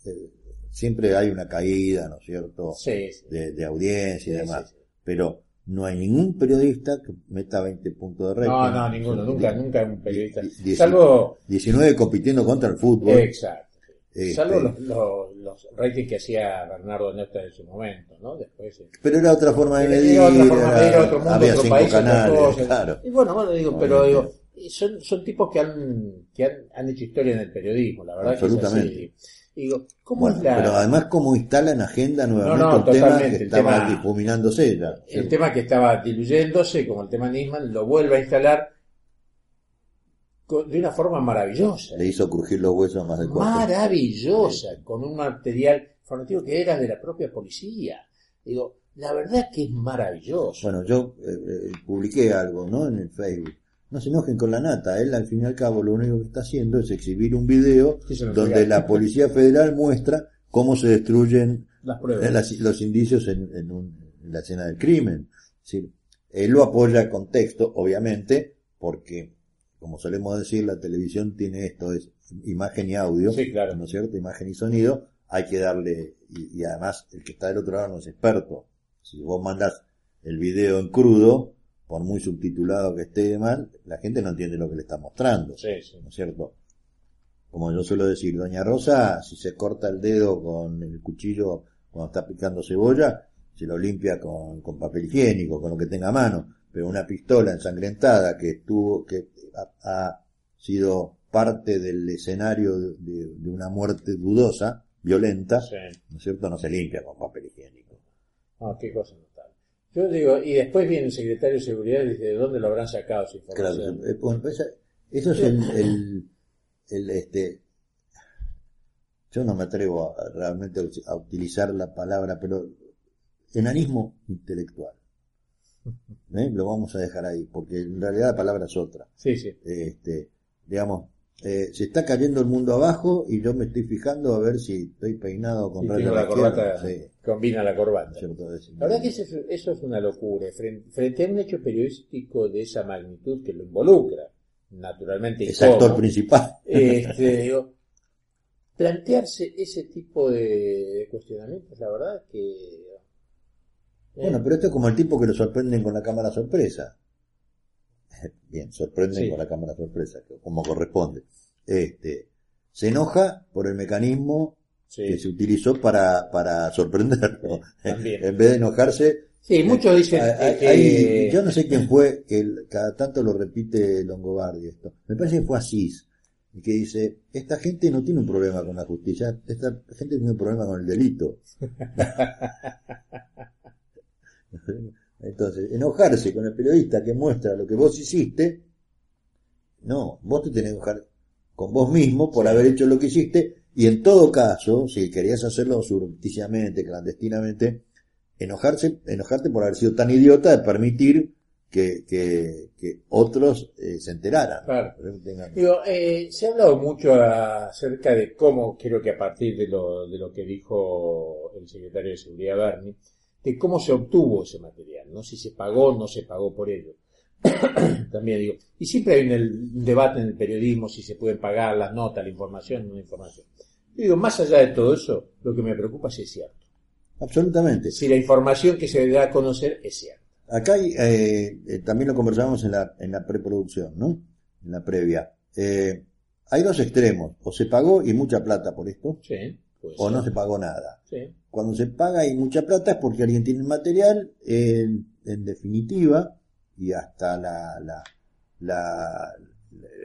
eh, siempre hay una caída, ¿no es cierto?, Sí, sí. de, de audiencia y demás, pero no hay ningún periodista que meta 20 puntos de rating. No, no, ninguno. Nunca, nunca un periodista. Die- die- Salvo... 19 compitiendo contra el fútbol. Exacto. Este, Salvo los, los, los ratings que hacía Bernardo Neustadt en su momento, ¿no? Después... eh, Pero era otra forma de Era medir, otra forma de era- medir, otro mundo, había otro cinco país, canales, claro. Y bueno, bueno, digo, pero digo, son, son tipos que han, que han, han hecho historia en el periodismo, la verdad que es Absolutamente. así. Y digo, ¿cómo Bueno, es la... pero además como instala en agenda nuevamente No, no, un tema que el estaba tema- difuminándose ya. el tema que estaba diluyéndose, como el tema Nisman, lo vuelve a instalar de una forma maravillosa. Le hizo crujir los huesos a más de cuatro. Maravillosa, con un material informativo que era de la propia policía. Digo, la verdad que es maravilloso. Bueno, yo eh, eh, publiqué algo, ¿no? En el Facebook. No se enojen con la nata. Él, al fin y al cabo, lo único que está haciendo es exhibir un video donde la Policía Federal muestra cómo se destruyen Las pruebas. las- los indicios en, en un- en la escena del crimen. Es decir, él lo apoya con texto, obviamente, porque, como solemos decir, la televisión tiene esto, es imagen y audio, Sí, claro. ¿no es cierto? Imagen y sonido, hay que darle, y, y además el que está del otro lado no es experto. Si vos mandas el video en crudo, por muy subtitulado que esté mal, la gente no entiende lo que le está mostrando. Sí, sí. ¿no es cierto? Como yo suelo decir, Doña Rosa, si se corta el dedo con el cuchillo cuando está picando cebolla, se lo limpia con, con papel higiénico, con lo que tenga a mano. Pero una pistola ensangrentada que estuvo, que ha, ha sido parte del escenario de, de- de una muerte dudosa, violenta, Sí. ¿no es cierto? No se limpia con papel higiénico. Ah, qué cosa. Yo digo, y después viene el secretario de seguridad y dice, ¿de dónde lo habrán sacado esa Claro, información? eh, bueno, pues, eso es el, el, el, este, yo no me atrevo a, realmente a utilizar la palabra, pero enanismo intelectual. ¿Eh? Lo vamos a dejar ahí, porque en realidad la palabra es otra. Sí, sí. Este, digamos, eh, se está cayendo el mundo abajo y yo me estoy fijando a ver si estoy peinado con Sí, raya la corbata, Sí, combina la corbata. La verdad que eso, es- eso es una locura. Frente, frente a un hecho periodístico de esa magnitud que lo involucra, naturalmente, es actor principal. este, digo, plantearse ese tipo de, de cuestionamientos, la verdad que... eh, Bueno, pero esto es como el tipo que lo sorprenden con la cámara sorpresa. Bien, sorprenden Sí. con la cámara sorpresa, como corresponde. Este, se enoja por el mecanismo sí. que se utilizó para, para sorprenderlo. También. en vez de enojarse. Sí, muchos dicen hay- que... hay- yo no sé quién fue, que el- cada tanto lo repite Longobardi esto. Me parece que fue Asís, y que dice, esta gente no tiene un problema con la justicia, esta gente tiene un problema con el delito. Entonces, enojarse con el periodista que muestra lo que vos hiciste, no, vos te tenés que enojar con vos mismo por haber hecho lo que hiciste, y en todo caso, si querías hacerlo surrepticiamente, clandestinamente, enojarse, enojarte por haber sido tan idiota de permitir que, que, que otros eh, se enteraran. Claro. Tengan- Digo, eh, se ha hablado mucho acerca de cómo, creo que a partir de lo, de lo que dijo el secretario de Seguridad Berni, de cómo se obtuvo ese material, ¿no? Si se pagó o no se pagó por ello. También digo, y siempre hay un debate en el periodismo si se pueden pagar las notas, la información, no la información. Yo digo, más allá de todo eso, lo que me preocupa es si es cierto. Absolutamente. Si la información que se da a conocer es cierta. Acá hay, eh, eh, también lo conversábamos en la, en la preproducción, ¿no? En la previa. Eh, hay dos extremos. O se pagó y mucha plata por esto, Sí, pues, o no se pagó nada. sí. Cuando se paga y mucha plata es porque alguien tiene el material, en, en definitiva, y hasta la, la, la-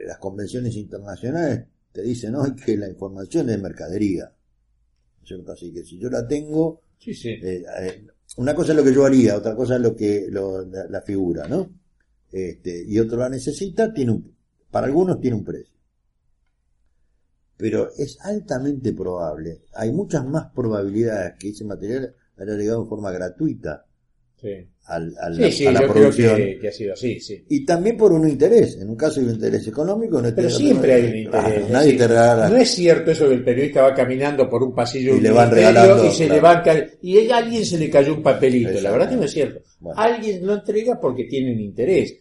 las convenciones internacionales te dicen hoy que la información es mercadería. ¿No es ¿Cierto? Así que si yo la tengo, Sí, sí. eh, eh, una cosa es lo que yo haría, otra cosa es lo que lo- la, la figura, ¿no? Este, y otro la necesita, tiene un, para algunos tiene un precio. Pero es altamente probable, hay muchas más probabilidades que ese material haya llegado en forma gratuita Sí, al, al- sí, sí, a la yo creo producción. que, que ha sido así, sí. Y también por un interés, en un caso hay un interés económico, en este Pero siempre hay un interés. Nadie decir, te regala. No es cierto eso que el periodista va caminando por un pasillo Y un le van regalando, y se claro. le van y a alguien se le cayó un papelito. La verdad que no es cierto. Bueno. Alguien lo entrega porque tiene un interés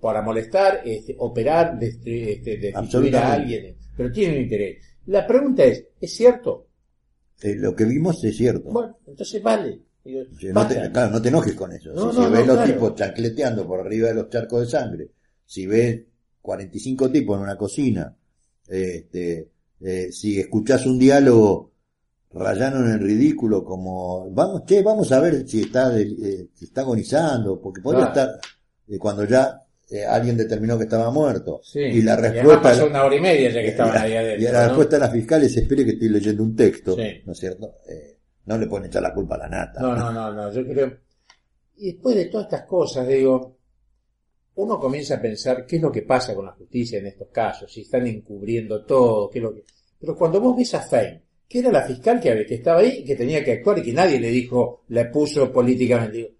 para molestar, este, operar, destru- este, destituir a alguien, pero tiene un interés. La pregunta es, ¿es cierto? Eh, lo que vimos es cierto. Bueno, entonces vale. Digo, no te, claro, no te enojes con eso. No, si no, si ves los claro. tipos chancleteando por arriba de los charcos de sangre, si ves 45 tipos en una cocina, este, eh, si escuchás un diálogo rayando en el ridículo como, vamos, che, vamos a ver si está, eh, si está agonizando, porque podría Claro. estar eh, cuando ya eh, alguien determinó que estaba muerto. Sí. Y la respuesta... pasó una hora y media ya que estaban y la- ahí adentro. y la ¿no? respuesta de la fiscal es espere que estoy leyendo un texto, Sí. ¿no es cierto? Eh, no le pueden echar la culpa a la nata. No, no, no, no, yo creo. Y después de todas estas cosas, digo, uno comienza a pensar qué es lo que pasa con la justicia en estos casos, si están encubriendo todo, qué es lo que. Pero cuando vos ves a Fein, que era la fiscal que, que estaba ahí, que tenía que actuar y que nadie le dijo, le puso políticamente, digo,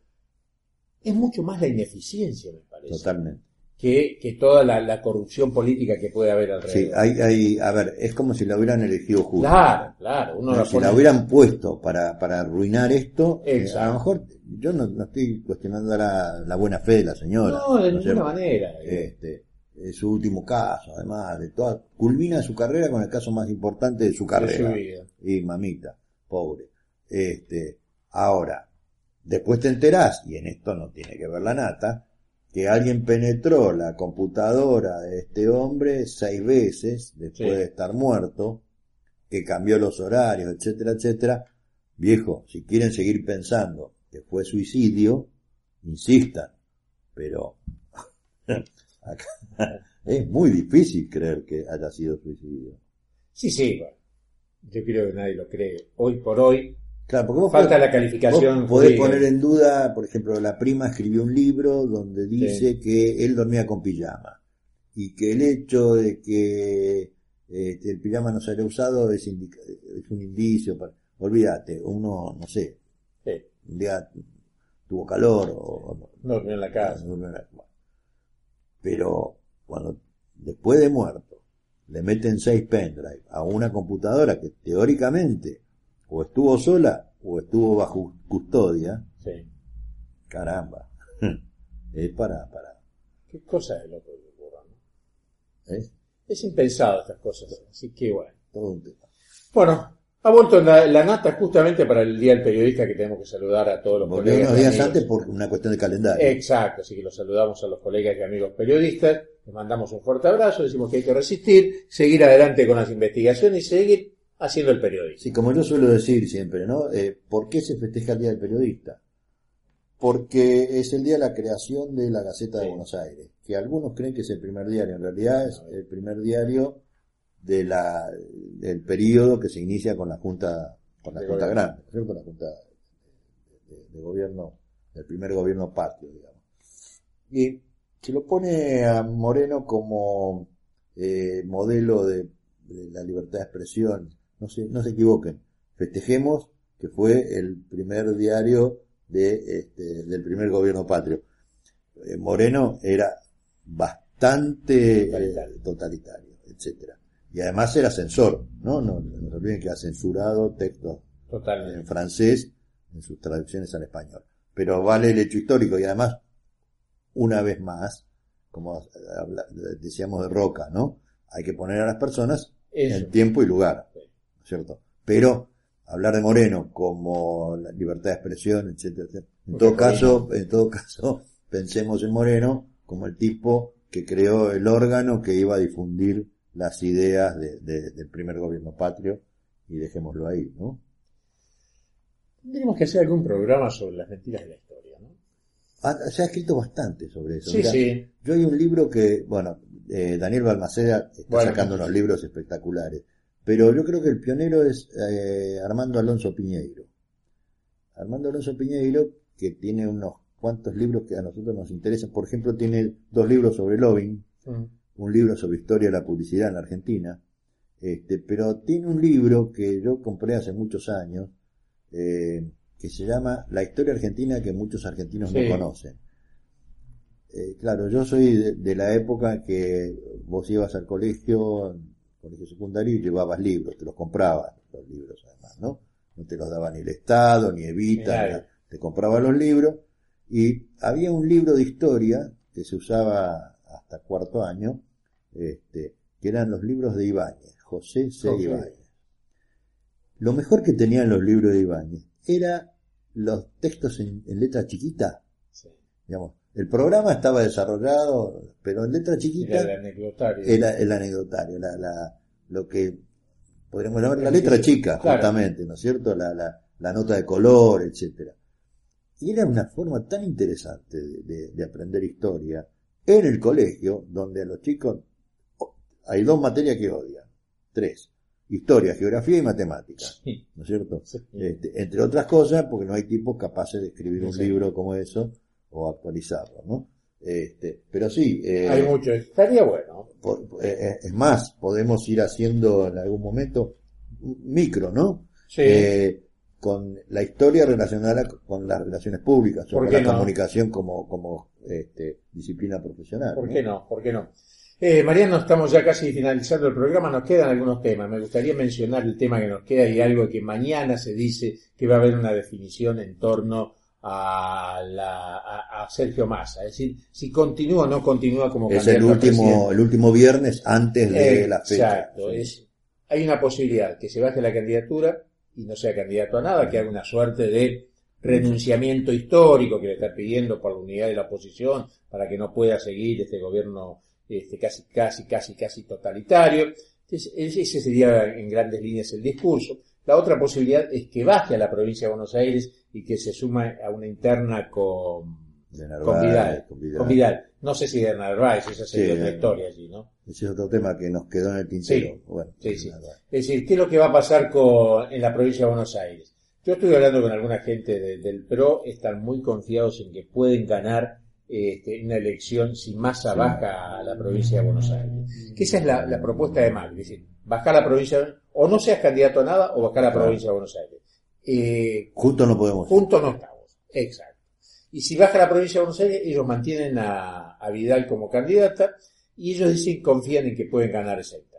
es mucho más la ineficiencia, me parece, Totalmente. Que, que toda la, la corrupción política que puede haber alrededor. Sí, hay, hay, a ver, es como si la hubieran elegido justo. Claro, claro, uno la si pone- la hubieran puesto para, para arruinar esto, eh, a lo mejor yo no, no estoy cuestionando la, la buena fe de la señora. No, de ¿no ninguna manera. Este, es su último caso, además de toda, culmina su carrera con el caso más importante de su carrera. su vida. Y mamita, pobre. Este, ahora, después te enterás, y en esto no tiene que ver la nata, que alguien penetró la computadora de este hombre seis veces después Sí. de estar muerto, que cambió los horarios, etcétera, etcétera. Viejo, si quieren seguir pensando que fue suicidio, insistan, pero acá es muy difícil creer que haya sido suicidio. Sí, sí, bueno. Yo creo que nadie lo cree. Hoy por hoy, Claro, porque vos Falta podés- la calificación podés jurídica. poner en duda, por ejemplo, la prima escribió un libro donde dice que él dormía con pijama y que el hecho de que este, el pijama no se haya usado es, indica- es un indicio. Para, olvídate, uno, no sé, Sí, un día tuvo calor o, no durmió en la casa. no, bueno. Pero cuando después de muerto le meten seis pendrive a una computadora que teóricamente o estuvo sola o estuvo bajo custodia, Sí. caramba, es para, para, Qué cosa de loco que ocurra, ¿no? es impensado estas cosas, así que bueno. todo un tema. Bueno, ha vuelto la, la nata justamente para el Día del Periodista que tenemos que saludar a todos los Volvió colegas. unos días amigos. antes por una cuestión de calendario. Exacto, así que los saludamos a los colegas y amigos periodistas, les mandamos un fuerte abrazo, decimos que hay que resistir, seguir adelante con las investigaciones y seguir haciendo el periodismo. Sí, como yo suelo decir siempre, ¿no? Eh, ¿Por qué se festeja el Día del Periodista? Porque es el día de la creación de la Gaceta de. Buenos Aires, que algunos creen que es el primer diario, en realidad es el primer diario de la, del periodo que se inicia con la Junta, con la De Junta. Grande, ¿no es cierto? La Junta de, de- de gobierno, del primer gobierno patrio, digamos. Y se lo pone a Moreno como eh, modelo de, de la libertad de expresión. No se, no se equivoquen. Festejemos que fue el primer diario de, este, del primer gobierno patrio. Eh, Moreno era bastante eh, Totalitario. totalitario, etcétera. Y además era censor, ¿no? No, no se olviden que ha censurado textos en Totalmente. francés en sus traducciones al español. Pero vale el hecho histórico y además, una vez más, como habla- decíamos de Roca, ¿no? Hay que poner a las personas Eso. en tiempo y lugar, Sí. ¿no es ¿cierto? Pero hablar de Moreno como la libertad de expresión, etcétera, etcétera. En Porque todo caso, en todo caso, pensemos en Moreno como el tipo que creó el órgano que iba a difundir las ideas de- de- del primer gobierno patrio y dejémoslo ahí, ¿no? Tendríamos que hacer algún programa sobre las mentiras de la historia, ¿no? Ah, se ha escrito bastante sobre eso. Sí, Mirá, sí. Yo hay un libro que, bueno, eh, Daniel Balmaceda está Bueno, sacando unos libros espectaculares, pero yo creo que el pionero es eh, Armando Alonso Piñeiro. Armando Alonso Piñeiro, que tiene unos cuantos libros que a nosotros nos interesan. Por ejemplo, tiene dos libros sobre lobbying, Mm. un libro sobre historia de la publicidad en la Argentina, este, pero tiene un libro que yo compré hace muchos años, eh, que se llama La historia argentina que muchos argentinos Sí. no conocen. Eh, claro, yo soy de, de la época que vos ibas al colegio, colegio secundario, y llevabas libros, te los comprabas, los libros además, ¿no? No te los daba ni el Estado, ni Evita, Ni te comprabas los libros, y había un libro de historia que se usaba hasta cuarto año, este, que eran los libros de Ibáñez, José C. Ibáñez. Lo mejor que tenían los libros de Ibáñez era los textos en, en letra chiquita, Sí. digamos. El programa estaba desarrollado, pero en letra chiquita Era el anecdotario. era el anecdotario, la, la, lo que podríamos llamar la letra chica, Claro. justamente, ¿no es cierto? La, la, la nota de color, etcétera. Y era una forma tan interesante de, de- de aprender historia en el colegio, donde a los chicos hay dos materias que odian, tres, historia, geografía y matemáticas, Sí. ¿no es cierto? Sí. Este, entre otras cosas, porque no hay tipos capaces de escribir un libro como eso o actualizarlo, ¿no? Este, pero sí, eh, Hay mucho. Estaría bueno. por- eh, es más, podemos ir haciendo en algún momento un micro, ¿no? Sí. Eh, con la historia relacionada con las relaciones públicas, ¿Por sobre la no? comunicación como, como este, disciplina profesional. ¿Por ¿no? qué no? ¿Por qué no? Eh, Mariano, estamos ya casi finalizando el programa, nos quedan algunos temas. Me gustaría mencionar el tema que nos queda y algo que mañana se dice que va a haber una definición en torno a, la, a, a Sergio Massa. Es decir, si continúa o no continúa como Es el candidato a último, presidente. el último viernes antes de la fecha. Exacto. Es- hay una posibilidad que se baje la candidatura y no sea candidato a nada, que haga una suerte de renunciamiento histórico que le está pidiendo por la unidad de la oposición para que no pueda seguir este gobierno este, casi, casi, casi, casi totalitario. Entonces, ese sería en grandes líneas el discurso. La otra posibilidad es que baje a la provincia de Buenos Aires y que se suma a una interna con, Narváez, con Vidal. con Vidal. Con Vidal. No sé si de Narváez, esa sería Sí, otra historia allí, ¿no? Ese es otro tema que nos quedó en el tintero. Sí. Bueno, Sí. Es decir, ¿qué es lo que va a pasar con, en la provincia de Buenos Aires? Yo estuve hablando con alguna gente de- del PRO, están muy confiados en que pueden ganar este, una elección si Massa baja a la provincia de Buenos Aires. Que esa es la, la propuesta de Macri, es decir, bajar la provincia, o no seas candidato a nada, o bajar la provincia de Buenos Aires. Eh, Juntos no podemos. juntos no estamos. Exacto. Y si baja la provincia de Buenos Aires, ellos mantienen a, a Vidal como candidata y ellos dicen confían en que pueden ganar esa interna.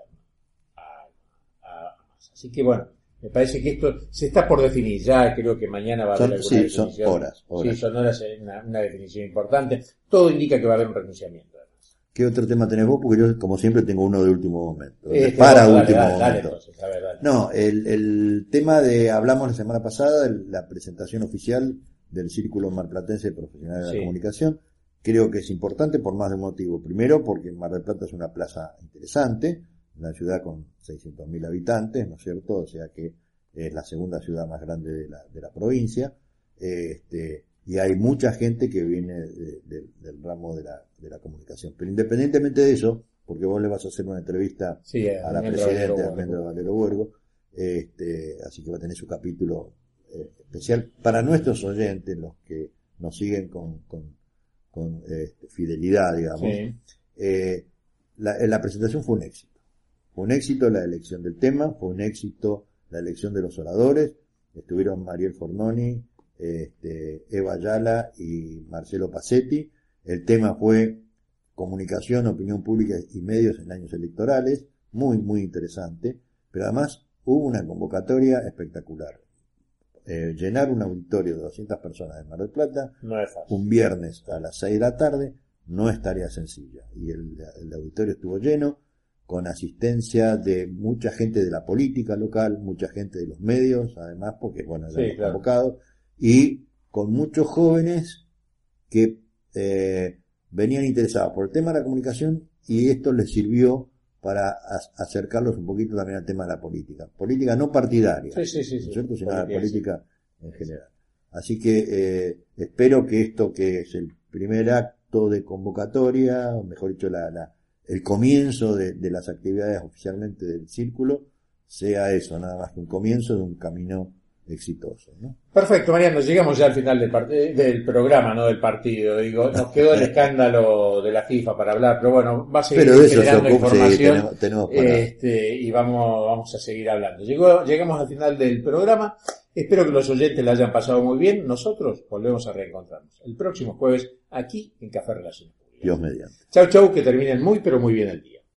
Así que bueno, me parece que esto se está por definir. Ya creo que mañana va a haber Son- alguna sí, son horas, horas. Sí, son horas, una, una definición importante. Todo indica que va a haber un renunciamiento. además. ¿Qué otro tema tenés vos? Porque yo, como siempre, tengo uno de último momento. Este, para dale, último dale, dale, momento. entonces, ver. No, el, el tema de, hablamos la semana pasada, la presentación oficial del Círculo Marplatense de Profesionales de la Comunicación. Creo que es importante por más de un motivo. Primero, porque Mar del Plata es una plaza interesante, una ciudad con 600.000 habitantes, ¿no es cierto? O sea que es la segunda ciudad más grande de la, de la provincia. Este, y hay mucha gente que viene de- de- del ramo de la, de la comunicación. Pero independientemente de eso, porque vos le vas a hacer una entrevista Sí, a la presidenta Almendra. Valero Huergo, este, así que va a tener su capítulo eh, especial para nuestros oyentes, los que nos siguen con, con, con, este, fidelidad, digamos. Sí. Eh, la, eh, la presentación fue un éxito. Fue un éxito la elección del tema, fue un éxito la elección de los oradores. Estuvieron Mariel Fornoni, este, Eva Ayala y Marcelo Pacetti. El tema fue comunicación, opinión pública y medios en años electorales. Muy, muy interesante. Pero además hubo una convocatoria espectacular. Eh, llenar un auditorio de 200 personas de Mar del Plata No un viernes a las 6 de la tarde no es tarea sencilla. Y el, el auditorio estuvo lleno, con asistencia de mucha gente de la política local, mucha gente de los medios, además, porque, bueno, Sí, eran claro. convocados, y con muchos jóvenes que eh, venían interesados por el tema de la comunicación y esto les sirvió para acercarlos un poquito también al tema de la política. Política no partidaria, Sí, sí, sí, ¿no sí. es cierto? sino la Política, política en general. Así que eh, espero que esto que es el primer acto de convocatoria, o mejor dicho, la, la- el comienzo de, de las actividades oficialmente del círculo, sea eso, nada más que un comienzo de un camino exitoso. ¿no? Perfecto, Mariano, llegamos ya al final del, eh, del programa, no del partido. Digo, nos quedó el escándalo de la FIFA para hablar, pero bueno, va a seguir Pero eso generando sí, información tenemos, tenemos para... este, y vamos, vamos a seguir hablando. Llegó, llegamos al final del programa. Espero que los oyentes la hayan pasado muy bien. Nosotros volvemos a reencontrarnos el próximo jueves aquí en Café Relaciones. Dios mediante. Chau, chau, que terminen muy, pero muy bien el día.